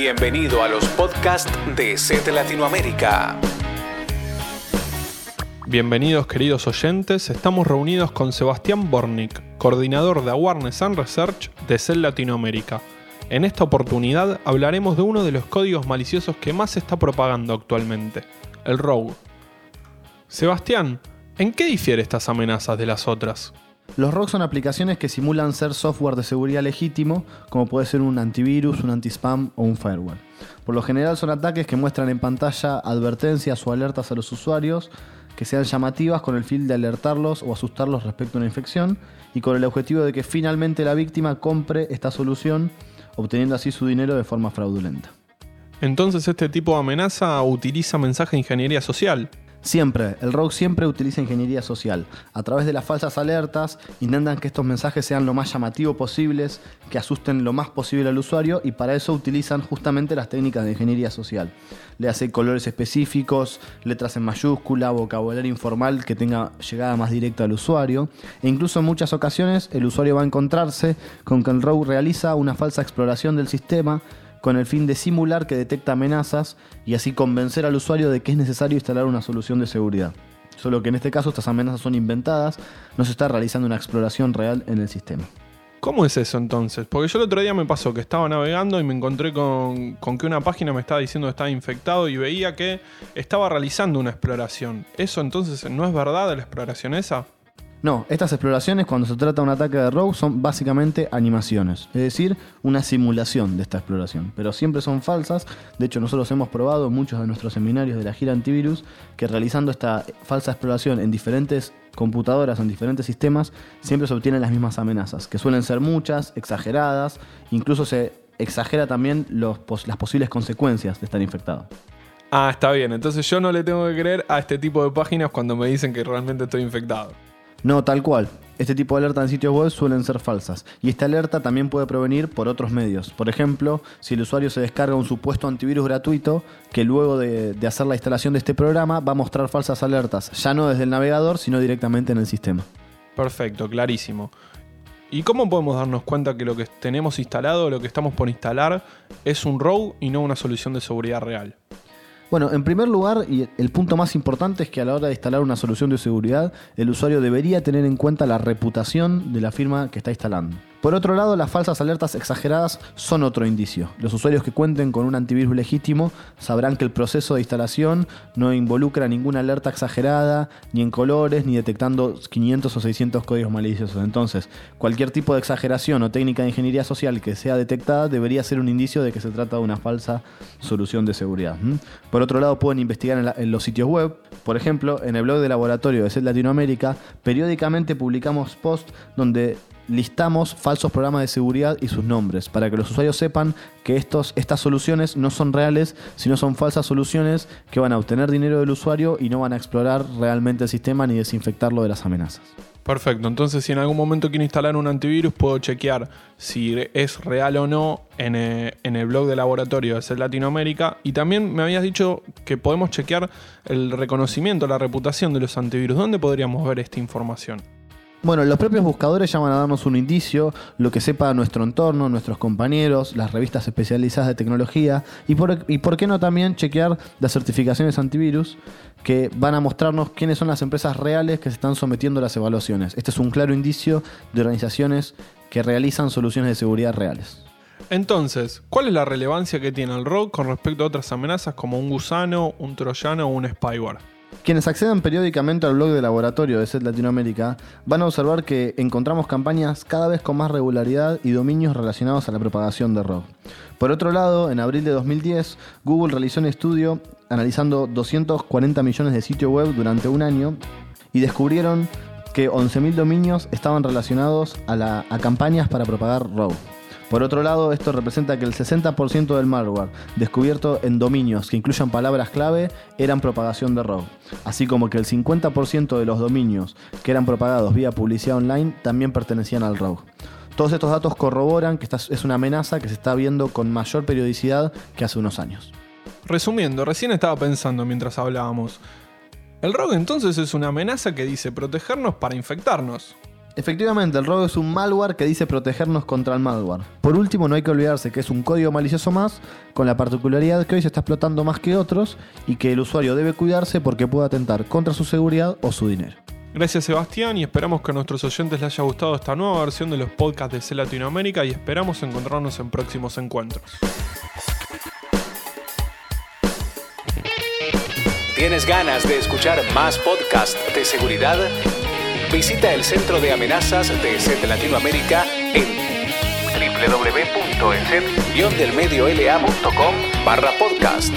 Bienvenido a los podcasts de SET Latinoamérica. Bienvenidos queridos oyentes, estamos reunidos con Sebastián Bornik, coordinador de Awareness and Research de SET Latinoamérica. En esta oportunidad hablaremos de uno de los códigos maliciosos que más se está propagando actualmente, el Rogue. Sebastián, ¿en qué difiere estas amenazas de las otras? Los ROG son aplicaciones que simulan ser software de seguridad legítimo, como puede ser un antivirus, un anti-spam o un firewall. Por lo general son ataques que muestran en pantalla advertencias o alertas a los usuarios que sean llamativas con el fin de alertarlos o asustarlos respecto a una infección y con el objetivo de que finalmente la víctima compre esta solución obteniendo así su dinero de forma fraudulenta. Entonces este tipo de amenaza utiliza mensaje de ingeniería social. Siempre, el rogue siempre utiliza ingeniería social. A través de las falsas alertas, intentan que estos mensajes sean lo más llamativos posibles, que asusten lo más posible al usuario y para eso utilizan justamente las técnicas de ingeniería social. Le hace colores específicos, letras en mayúscula, vocabulario informal que tenga llegada más directa al usuario. E incluso en muchas ocasiones el usuario va a encontrarse con que el rogue realiza una falsa exploración del sistema con el fin de simular que detecta amenazas y así convencer al usuario de que es necesario instalar una solución de seguridad. Solo que en este caso estas amenazas son inventadas, no se está realizando una exploración real en el sistema. ¿Cómo es eso entonces? Porque yo el otro día me pasó que estaba navegando y me encontré con, que una página me estaba diciendo que estaba infectado y veía que estaba realizando una exploración. ¿Eso entonces no es verdad la exploración esa? No, estas exploraciones cuando se trata de un ataque de rogue son básicamente animaciones, es decir, una simulación de esta exploración, pero siempre son falsas. De hecho, nosotros hemos probado en muchos de nuestros seminarios de la gira antivirus que realizando esta falsa exploración en diferentes computadoras, en diferentes sistemas, siempre se obtienen las mismas amenazas, que suelen ser muchas, exageradas, incluso se exagera también las posibles consecuencias de estar infectado. Ah, está bien, entonces yo no le tengo que creer a este tipo de páginas cuando me dicen que realmente estoy infectado. No, tal cual. Este tipo de alerta en sitios web suelen ser falsas. Y esta alerta también puede provenir por otros medios. Por ejemplo, si el usuario se descarga un supuesto antivirus gratuito, que luego de, de, hacer la instalación de este programa va a mostrar falsas alertas, ya no desde el navegador, sino directamente en el sistema. Perfecto, clarísimo. ¿Y cómo podemos darnos cuenta que lo que tenemos instalado, lo que estamos por instalar, es un rogue y no una solución de seguridad real? Bueno, en primer lugar, y el punto más importante es que a la hora de instalar una solución de seguridad, el usuario debería tener en cuenta la reputación de la firma que está instalando. Por otro lado, las falsas alertas exageradas son otro indicio. Los usuarios que cuenten con un antivirus legítimo sabrán que el proceso de instalación no involucra ninguna alerta exagerada, ni en colores, ni detectando 500 o 600 códigos maliciosos. Entonces, cualquier tipo de exageración o técnica de ingeniería social que sea detectada debería ser un indicio de que se trata de una falsa solución de seguridad. Por otro lado, pueden investigar en, los sitios web. Por ejemplo, en el blog de laboratorio de SET Latinoamérica, periódicamente publicamos posts donde listamos falsos programas de seguridad y sus nombres, para que los usuarios sepan que estos, estas soluciones no son reales, sino son falsas soluciones que van a obtener dinero del usuario y no van a explorar realmente el sistema ni desinfectarlo de las amenazas. Perfecto, entonces si en algún momento quiero instalar un antivirus, puedo chequear si es real o no en, eh, el blog de laboratorio de SET Latinoamérica. Y también me habías dicho que podemos chequear el reconocimiento, la reputación de los antivirus. ¿Dónde podríamos ver esta información? Bueno, los propios buscadores llaman a darnos un indicio, lo que sepa nuestro entorno, nuestros compañeros, las revistas especializadas de tecnología y por, y por qué no también chequear las certificaciones antivirus que van a mostrarnos quiénes son las empresas reales que se están sometiendo a las evaluaciones. Este es un claro indicio de organizaciones que realizan soluciones de seguridad reales. Entonces, ¿cuál es la relevancia que tiene el ROG con respecto a otras amenazas como un gusano, un troyano o un spyware? Quienes accedan periódicamente al blog de laboratorio de SET Latinoamérica van a observar que encontramos campañas cada vez con más regularidad y dominios relacionados a la propagación de rock. Por otro lado, en abril de 2010, Google realizó un estudio analizando 240 millones de sitios web durante un año y descubrieron que 11.000 dominios estaban relacionados a, campañas para propagar rogue. Por otro lado, esto representa que el 60% del malware descubierto en dominios que incluyan palabras clave eran propagación de rogue, así como que el 50% de los dominios que eran propagados vía publicidad online también pertenecían al rogue. Todos estos datos corroboran que esta es una amenaza que se está viendo con mayor periodicidad que hace unos años. Resumiendo, recién estaba pensando mientras hablábamos. El rogue entonces es una amenaza que dice protegernos para infectarnos. Efectivamente, el robo es un malware que dice protegernos contra el malware. Por último, no hay que olvidarse que es un código malicioso más, con la particularidad que hoy se está explotando más que otros y que el usuario debe cuidarse porque puede atentar contra su seguridad o su dinero. Gracias Sebastián y esperamos que a nuestros oyentes les haya gustado esta nueva versión de los podcasts de C Latinoamérica y esperamos encontrarnos en próximos encuentros. ¿Tienes ganas de escuchar más podcasts de seguridad? Visita el Centro de Amenazas de ESET Latinoamérica en www.eset-delmediolacom barra podcast.